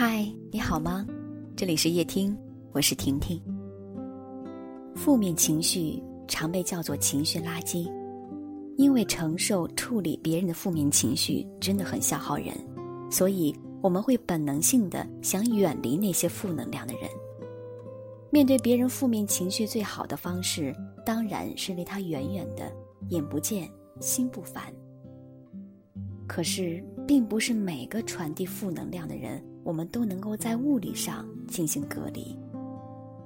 嗨，你好吗？这里是夜听，我是婷婷。负面情绪常被叫做情绪垃圾，因为承受、处理别人的负面情绪真的很消耗人，所以我们会本能性的想远离那些负能量的人。面对别人负面情绪，最好的方式当然是离他远远的，眼不见心不烦。可是，并不是每个传递负能量的人。我们都能够在物理上进行隔离，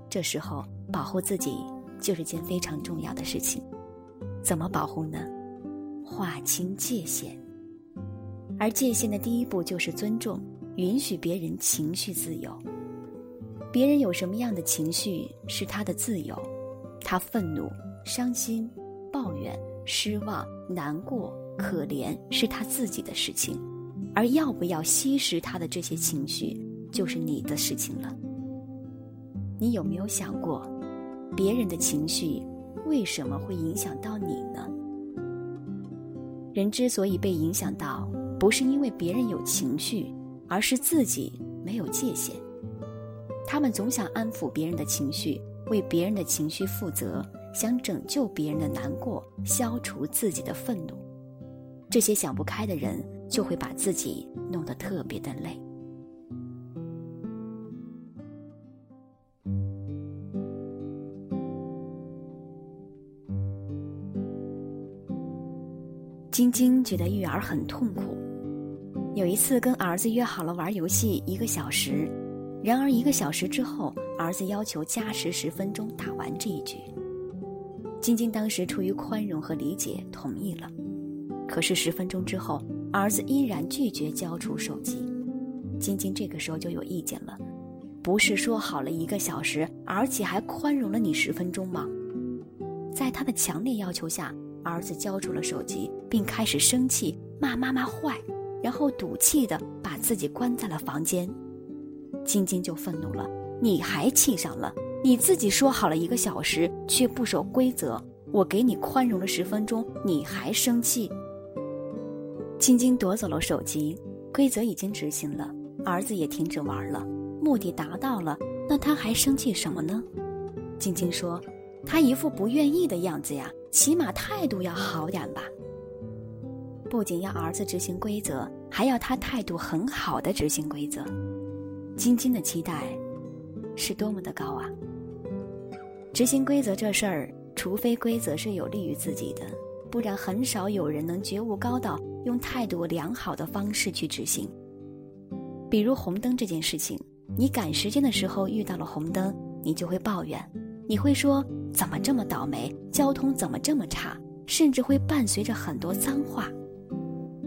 这时候保护自己就是件非常重要的事情。怎么保护呢？划清界限。而界限的第一步就是尊重，允许别人情绪自由。别人有什么样的情绪是他的自由，他愤怒、伤心、抱怨、失望、难过、可怜是他自己的事情。而要不要吸食他的这些情绪，就是你的事情了。你有没有想过，别人的情绪为什么会影响到你呢？人之所以被影响到，不是因为别人有情绪，而是自己没有界限。他们总想安抚别人的情绪，为别人的情绪负责，想拯救别人的难过，消除自己的愤怒。这些想不开的人。就会把自己弄得特别的累。晶晶觉得育儿很痛苦，有一次跟儿子约好了玩游戏一个小时，然而一个小时之后，儿子要求加时十分钟打完这一局。晶晶当时出于宽容和理解同意了，可是十分钟之后。儿子依然拒绝交出手机，晶晶这个时候就有意见了，不是说好了一个小时，而且还宽容了你十分钟吗？在他的强烈要求下，儿子交出了手机，并开始生气，骂妈妈坏，然后赌气的把自己关在了房间。晶晶就愤怒了，你还气上了？你自己说好了一个小时，却不守规则，我给你宽容了十分钟，你还生气？晶晶夺走了手机，规则已经执行了，儿子也停止玩了，目的达到了，那他还生气什么呢？晶晶说：“他一副不愿意的样子呀，起码态度要好点吧。”不仅要儿子执行规则，还要他态度很好的执行规则。晶晶的期待是多么的高啊！执行规则这事儿，除非规则是有利于自己的。不然，很少有人能觉悟高到用态度良好的方式去执行。比如红灯这件事情，你赶时间的时候遇到了红灯，你就会抱怨，你会说怎么这么倒霉，交通怎么这么差，甚至会伴随着很多脏话。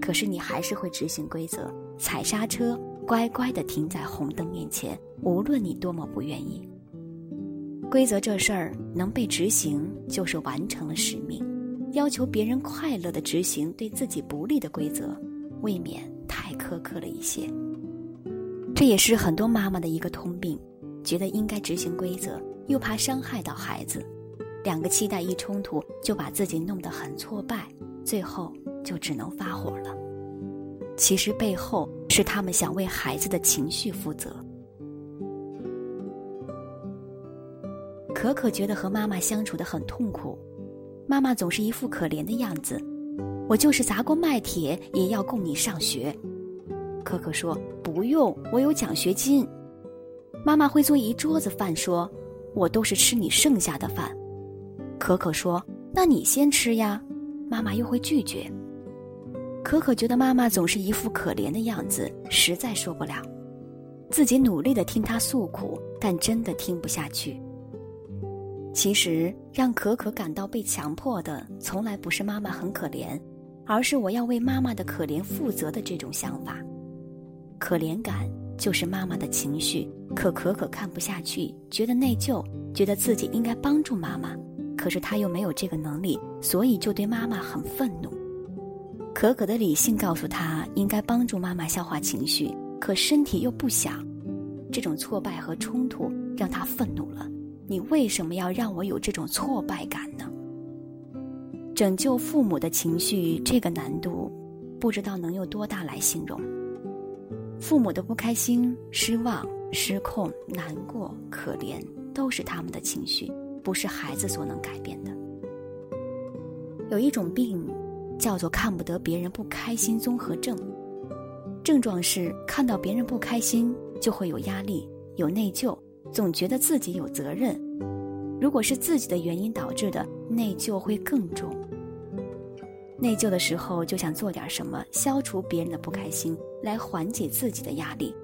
可是你还是会执行规则，踩刹车，乖乖地停在红灯面前，无论你多么不愿意。规则这事儿能被执行，就是完成了使命。要求别人快乐的执行对自己不利的规则，未免太苛刻了一些。这也是很多妈妈的一个通病，觉得应该执行规则，又怕伤害到孩子，两个期待一冲突，就把自己弄得很挫败，最后就只能发火了。其实背后是他们想为孩子的情绪负责。可可觉得和妈妈相处的很痛苦。妈妈总是一副可怜的样子，我就是砸锅卖铁也要供你上学。可可说不用，我有奖学金。妈妈会做一桌子饭，说我都是吃你剩下的饭。可可说那你先吃呀，妈妈又会拒绝。可可觉得妈妈总是一副可怜的样子，实在受不了，自己努力的听她诉苦，但真的听不下去。其实，让可可感到被强迫的，从来不是妈妈很可怜，而是我要为妈妈的可怜负责的这种想法。可怜感就是妈妈的情绪，可可可看不下去，觉得内疚，觉得自己应该帮助妈妈，可是她又没有这个能力，所以就对妈妈很愤怒。可可的理性告诉她应该帮助妈妈消化情绪，可身体又不想，这种挫败和冲突让她愤怒了。你为什么要让我有这种挫败感呢？拯救父母的情绪，这个难度，不知道能有多大来形容。父母的不开心、失望、失控、难过、可怜，都是他们的情绪，不是孩子所能改变的。有一种病，叫做看不得别人不开心综合症。症状是看到别人不开心就会有压力、有内疚，总觉得自己有责任。如果是自己的原因导致的，内疚会更重。内疚的时候就想做点什么消除别人的不开心，来缓解自己的压力，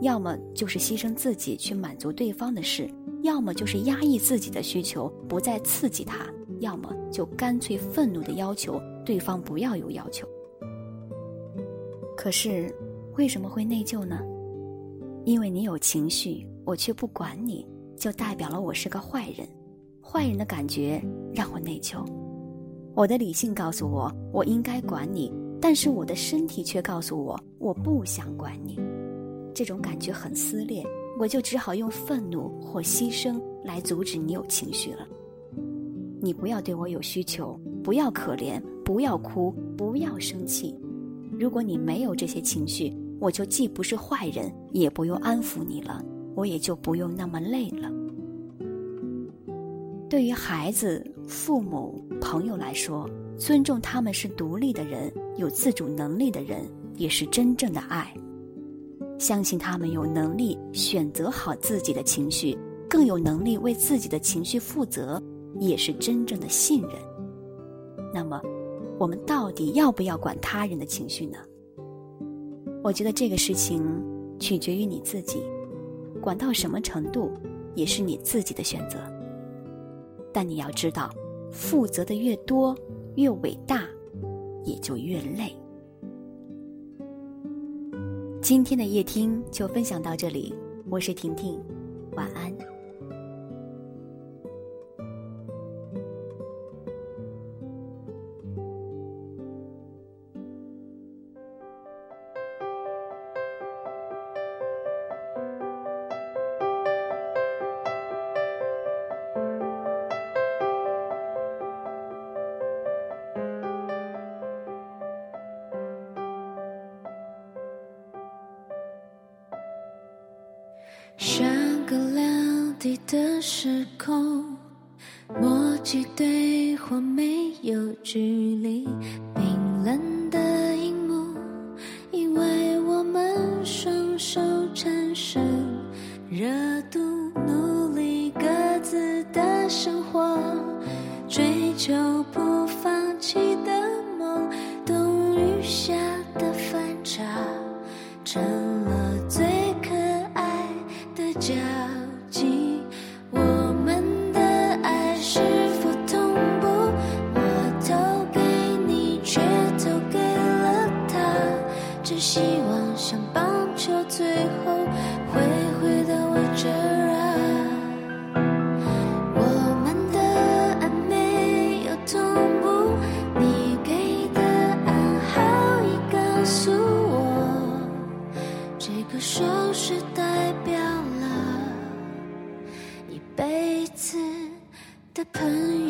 要么就是牺牲自己去满足对方的事，要么就是压抑自己的需求，不再刺激他，要么就干脆愤怒的要求对方不要有要求。可是。为什么会内疚呢？因为你有情绪，我却不管你，就代表了我是个坏人。坏人的感觉让我内疚。我的理性告诉我我应该管你，但是我的身体却告诉我我不想管你。这种感觉很撕裂，我就只好用愤怒或牺牲来阻止你有情绪了。你不要对我有需求，不要可怜，不要哭，不要生气。如果你没有这些情绪，我就既不是坏人，也不用安抚你了，我也就不用那么累了。对于孩子、父母、朋友来说，尊重他们是独立的人、有自主能力的人，也是真正的爱。相信他们有能力选择好自己的情绪，更有能力为自己的情绪负责，也是真正的信任。那么。我们到底要不要管他人的情绪呢？我觉得这个事情取决于你自己，管到什么程度也是你自己的选择。但你要知道，负责的越多，越伟大，也就越累。今天的夜听就分享到这里，我是婷婷，晚安。相隔两地的时空，默契对。后，会回到我这儿啊。我们的爱没有同步，你给的暗号已告诉我，这个手势代表了一辈子的朋友。